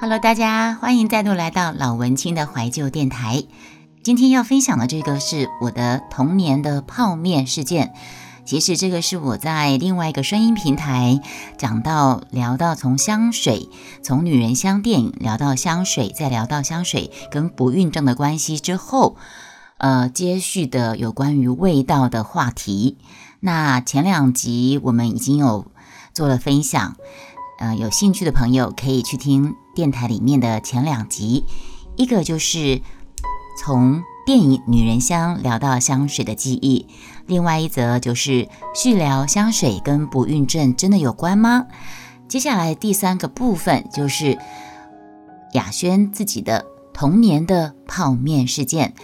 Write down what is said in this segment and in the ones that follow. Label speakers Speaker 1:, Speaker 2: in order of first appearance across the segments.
Speaker 1: Hello，大家欢迎再度来到老文青的怀旧电台。今天要分享的这个是我的童年的泡面事件。其实这个是我在另外一个声音平台讲到聊到从香水，从女人香店聊到香水，再聊到香水跟不孕症的关系之后，呃，接续的有关于味道的话题。那前两集我们已经有做了分享，呃，有兴趣的朋友可以去听电台里面的前两集，一个就是从。电影《女人香》聊到香水的记忆，另外一则就是续聊香水跟不孕症真的有关吗？接下来第三个部分就是雅轩自己的童年的泡面事件。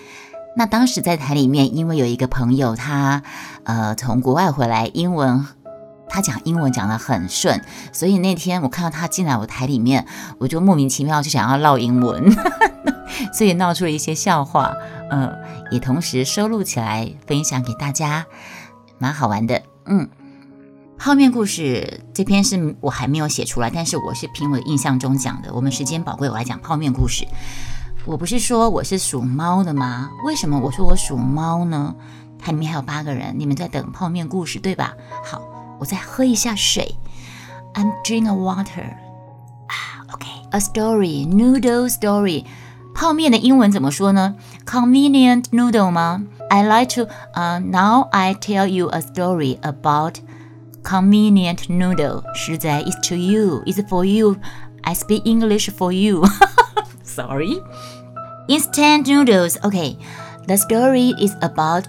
Speaker 1: 那当时在台里面，因为有一个朋友他呃从国外回来，英文他讲英文讲得很顺，所以那天我看到他进来我台里面，我就莫名其妙就想要唠英文，所以闹出了一些笑话。嗯，也同时收录起来分享给大家，蛮好玩的。嗯，泡面故事这篇是我还没有写出来，但是我是凭我的印象中讲的。我们时间宝贵，我来讲泡面故事。我不是说我是属猫的吗？为什么我说我属猫呢？它里面还有八个人，你们在等泡面故事对吧？好，我再喝一下水。I'm drink a water. 啊，OK，a story, noodle story. 泡面的英文怎么说呢？Convenient noodle 吗？I like to. Uh, now I tell you a story about convenient noodle. 实在 is to you, is for you. I speak English for you. Sorry. Instant noodles. Okay, the story is about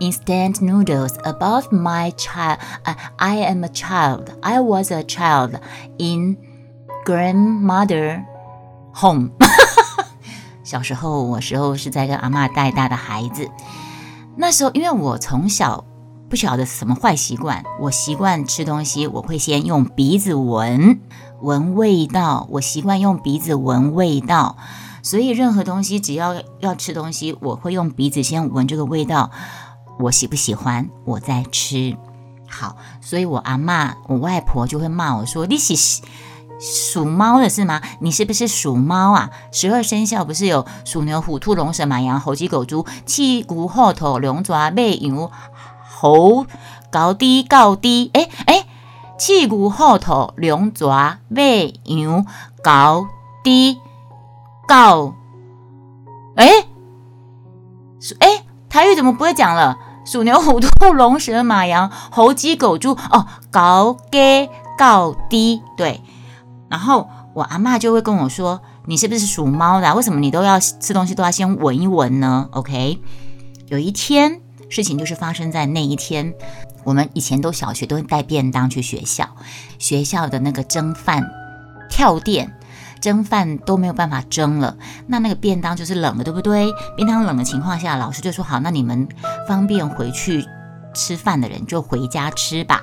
Speaker 1: instant noodles. About my child, I am a child. I was a child in grandmother home. 小时候，我时候是在跟阿妈带大的孩子。那时候，因为我从小不晓得什么坏习惯，我习惯吃东西，我会先用鼻子闻闻味道。我习惯用鼻子闻味道，所以任何东西只要要吃东西，我会用鼻子先闻这个味道，我喜不喜欢，我在吃。好，所以我阿妈、我外婆就会骂我说：“你是。”属猫的是吗？你是不是属猫啊？十二生肖不是有鼠牛虎兔龙蛇马羊猴鸡狗猪？七骨后头龙爪背牛猴高低高低？哎哎，七骨后头龙爪背牛高低高？哎，哎，台语怎么不会讲了？鼠牛虎兔龙蛇马羊猴鸡狗猪哦，高低高低对。然后我阿妈就会跟我说：“你是不是属猫的？为什么你都要吃东西都要先闻一闻呢？”OK，有一天事情就是发生在那一天，我们以前都小学都会带便当去学校，学校的那个蒸饭跳电，蒸饭都没有办法蒸了，那那个便当就是冷的，对不对？便当冷的情况下，老师就说：“好，那你们方便回去吃饭的人就回家吃吧。”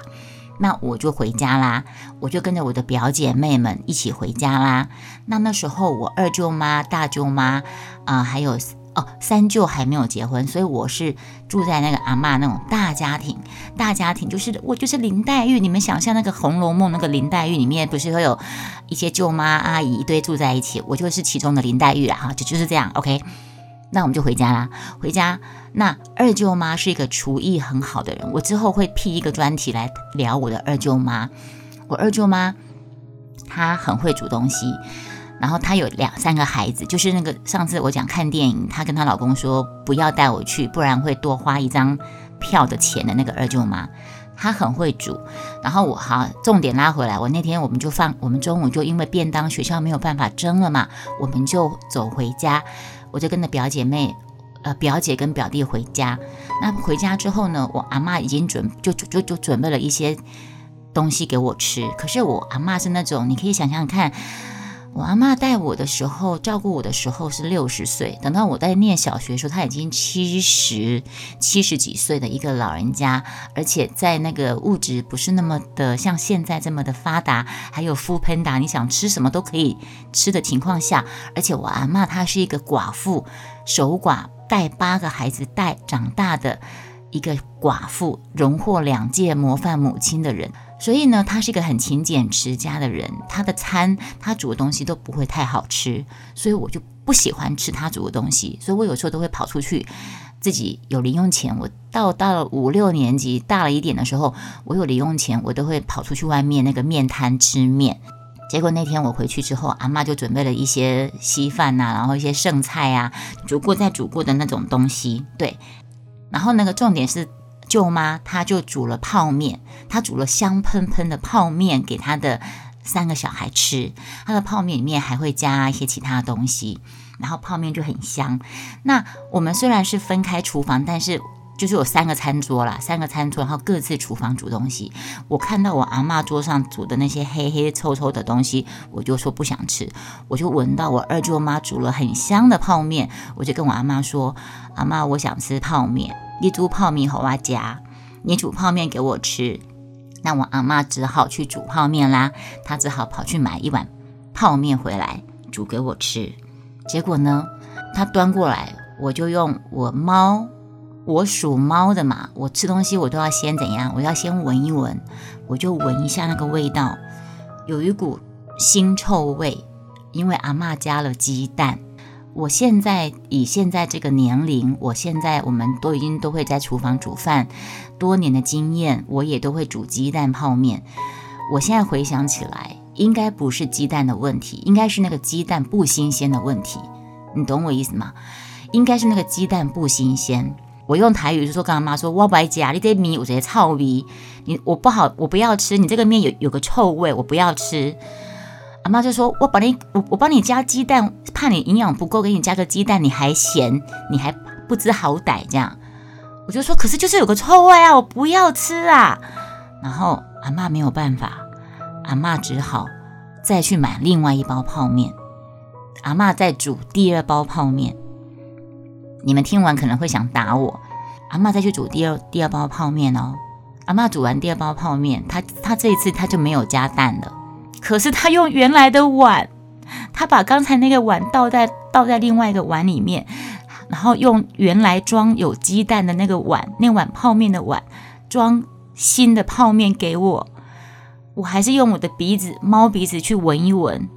Speaker 1: 那我就回家啦，我就跟着我的表姐妹们一起回家啦。那那时候我二舅妈、大舅妈啊，还有哦三舅还没有结婚，所以我是住在那个阿妈那种大家庭。大家庭就是我就是林黛玉，你们想象那个《红楼梦》那个林黛玉里面不是会有一些舅妈阿姨一堆住在一起，我就是其中的林黛玉啊哈，就就是这样。OK。那我们就回家啦。回家，那二舅妈是一个厨艺很好的人。我之后会辟一个专题来聊我的二舅妈。我二舅妈她很会煮东西，然后她有两三个孩子，就是那个上次我讲看电影，她跟她老公说不要带我去，不然会多花一张票的钱的那个二舅妈，她很会煮。然后我好重点拉回来，我那天我们就放，我们中午就因为便当学校没有办法蒸了嘛，我们就走回家。我就跟着表姐妹，呃，表姐跟表弟回家。那回家之后呢，我阿妈已经准就就就准备了一些东西给我吃。可是我阿妈是那种，你可以想想看。我阿妈带我的时候，照顾我的时候是六十岁，等到我在念小学的时候，她已经七十七十几岁的一个老人家，而且在那个物质不是那么的像现在这么的发达，还有敷喷达，你想吃什么都可以吃的情况下，而且我阿妈她是一个寡妇，守寡带八个孩子带长大的一个寡妇，荣获两届模范母亲的人。所以呢，他是一个很勤俭持家的人，他的餐他煮的东西都不会太好吃，所以我就不喜欢吃他煮的东西，所以我有时候都会跑出去，自己有零用钱。我到到了五六年级大了一点的时候，我有零用钱，我都会跑出去外面那个面摊吃面。结果那天我回去之后，阿妈就准备了一些稀饭呐，然后一些剩菜啊，煮过再煮过的那种东西，对。然后那个重点是。舅妈，她就煮了泡面，她煮了香喷喷的泡面给她的三个小孩吃。她的泡面里面还会加一些其他的东西，然后泡面就很香。那我们虽然是分开厨房，但是就是有三个餐桌啦，三个餐桌，然后各自厨房煮东西。我看到我阿妈桌上煮的那些黑黑臭臭的东西，我就说不想吃。我就闻到我二舅妈煮了很香的泡面，我就跟我阿妈说：“阿妈，我想吃泡面。”一煮泡面好啊，家，你煮泡面给我吃，那我阿妈只好去煮泡面啦。她只好跑去买一碗泡面回来煮给我吃。结果呢，她端过来，我就用我猫，我属猫的嘛，我吃东西我都要先怎样？我要先闻一闻，我就闻一下那个味道，有一股腥臭味，因为阿妈加了鸡蛋。我现在以现在这个年龄，我现在我们都已经都会在厨房煮饭，多年的经验，我也都会煮鸡蛋泡面。我现在回想起来，应该不是鸡蛋的问题，应该是那个鸡蛋不新鲜的问题。你懂我意思吗？应该是那个鸡蛋不新鲜。我用台语就说跟阿妈说：“我不爱加，你这米我直接臭米，你我不好，我不要吃。你这个面有有个臭味，我不要吃。”阿妈就说：“我把你，我我帮你加鸡蛋，怕你营养不够，给你加个鸡蛋，你还嫌，你还不知好歹这样。”我就说：“可是就是有个臭味啊，我不要吃啊。”然后阿妈没有办法，阿妈只好再去买另外一包泡面。阿妈再煮第二包泡面。你们听完可能会想打我。阿妈再去煮第二第二包泡面哦。阿妈煮完第二包泡面，她她这一次她就没有加蛋了。可是他用原来的碗，他把刚才那个碗倒在倒在另外一个碗里面，然后用原来装有鸡蛋的那个碗，那碗泡面的碗装新的泡面给我。我还是用我的鼻子猫鼻子去闻一闻，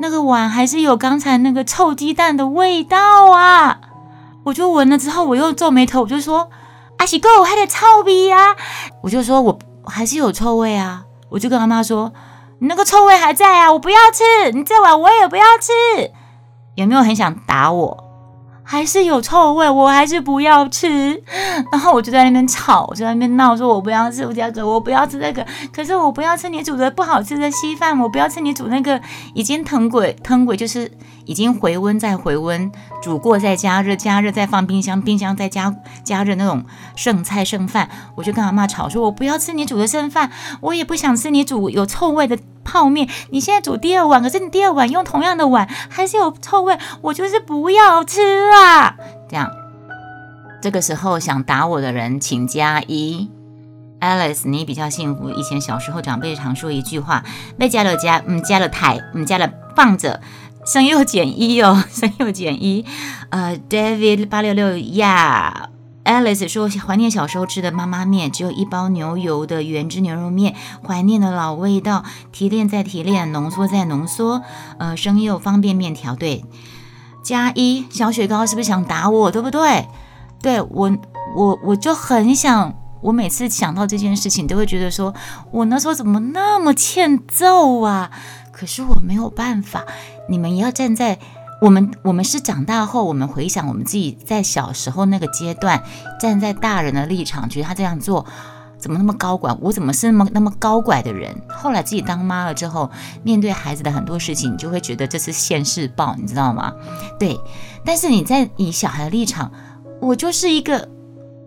Speaker 1: 那个碗还是有刚才那个臭鸡蛋的味道啊！我就闻了之后，我又皱眉头，我就说：“阿喜哥，我还得臭鼻啊！”我就说我还是有臭味啊！我就跟阿妈说。你那个臭味还在啊！我不要吃，你这碗我也不要吃。有没有很想打我？还是有臭味，我还是不要吃。然后我就在那边吵，我就在那边闹，说我不要吃这个，我不要吃这个。可是我不要吃你煮的不好吃的稀饭，我不要吃你煮那个已经腾鬼腾鬼，就是已经回温再回温，煮过再加热，加热再放冰箱，冰箱再加加热那种剩菜剩饭。我就跟阿妈吵，说我不要吃你煮的剩饭，我也不想吃你煮有臭味的。泡面，你现在煮第二碗，可是你第二碗用同样的碗还是有臭味，我就是不要吃啊！这样，这个时候想打我的人请加一，Alice，你比较幸福。以前小时候长辈常说一句话：被加了加，嗯，加了台，嗯，加了放着，生又减一哦，生又减一。呃，David 八六六呀。Alice 说：“怀念小时候吃的妈妈面，只有一包牛油的原汁牛肉面，怀念的老味道，提炼再提炼，浓缩再浓缩。呃，生柚方便面条，对，加一小雪糕，是不是想打我？对不对？对我，我我就很想，我每次想到这件事情，都会觉得说，我那时候怎么那么欠揍啊？可是我没有办法，你们要站在。”我们我们是长大后，我们回想我们自己在小时候那个阶段，站在大人的立场，觉得他这样做怎么那么高管？我怎么是那么那么高拐的人？后来自己当妈了之后，面对孩子的很多事情，你就会觉得这是现世报，你知道吗？对。但是你在以小孩的立场，我就是一个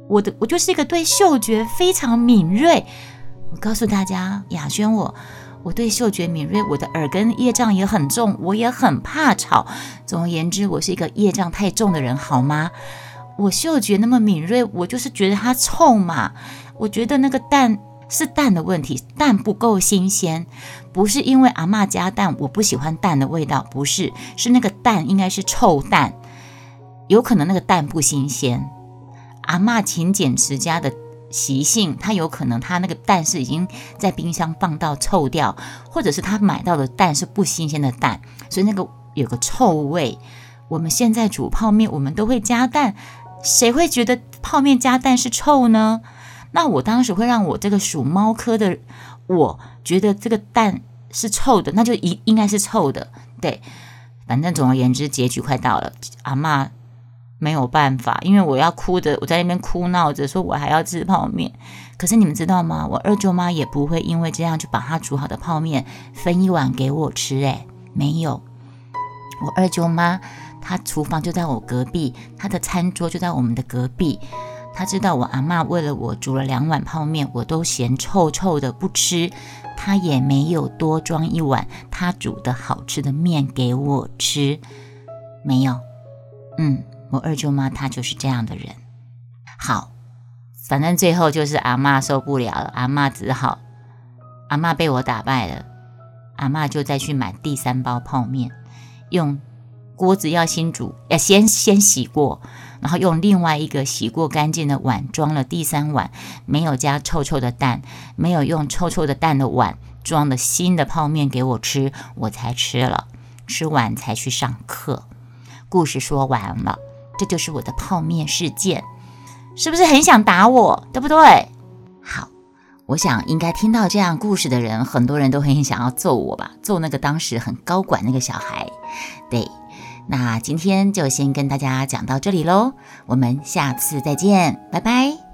Speaker 1: 我的我就是一个对嗅觉非常敏锐。我告诉大家，雅轩。我我对嗅觉敏锐，我的耳根业障也很重，我也很怕吵。总而言之，我是一个业障太重的人，好吗？我嗅觉那么敏锐，我就是觉得它臭嘛。我觉得那个蛋是蛋的问题，蛋不够新鲜，不是因为阿妈加蛋，我不喜欢蛋的味道，不是，是那个蛋应该是臭蛋，有可能那个蛋不新鲜。阿妈勤俭持家的习性，他有可能他那个蛋是已经在冰箱放到臭掉，或者是他买到的蛋是不新鲜的蛋，所以那个有个臭味。我们现在煮泡面，我们都会加蛋，谁会觉得泡面加蛋是臭呢？那我当时会让我这个属猫科的，我觉得这个蛋是臭的，那就应应该是臭的。对，反正总而言之，结局快到了，阿妈没有办法，因为我要哭的，我在那边哭闹着说，我还要吃泡面。可是你们知道吗？我二舅妈也不会因为这样就把她煮好的泡面分一碗给我吃，诶，没有，我二舅妈。他厨房就在我隔壁，他的餐桌就在我们的隔壁。他知道我阿妈为了我煮了两碗泡面，我都嫌臭臭的不吃，他也没有多装一碗他煮的好吃的面给我吃，没有。嗯，我二舅妈她就是这样的人。好，反正最后就是阿妈受不了了，阿妈只好，阿妈被我打败了，阿妈就再去买第三包泡面，用。锅子要先煮，要先先洗过，然后用另外一个洗过干净的碗装了第三碗，没有加臭臭的蛋，没有用臭臭的蛋的碗装的新的泡面给我吃，我才吃了，吃完才去上课。故事说完了，这就是我的泡面事件，是不是很想打我，对不对？好，我想应该听到这样故事的人，很多人都很想要揍我吧，揍那个当时很高管那个小孩，对。那今天就先跟大家讲到这里喽，我们下次再见，拜拜。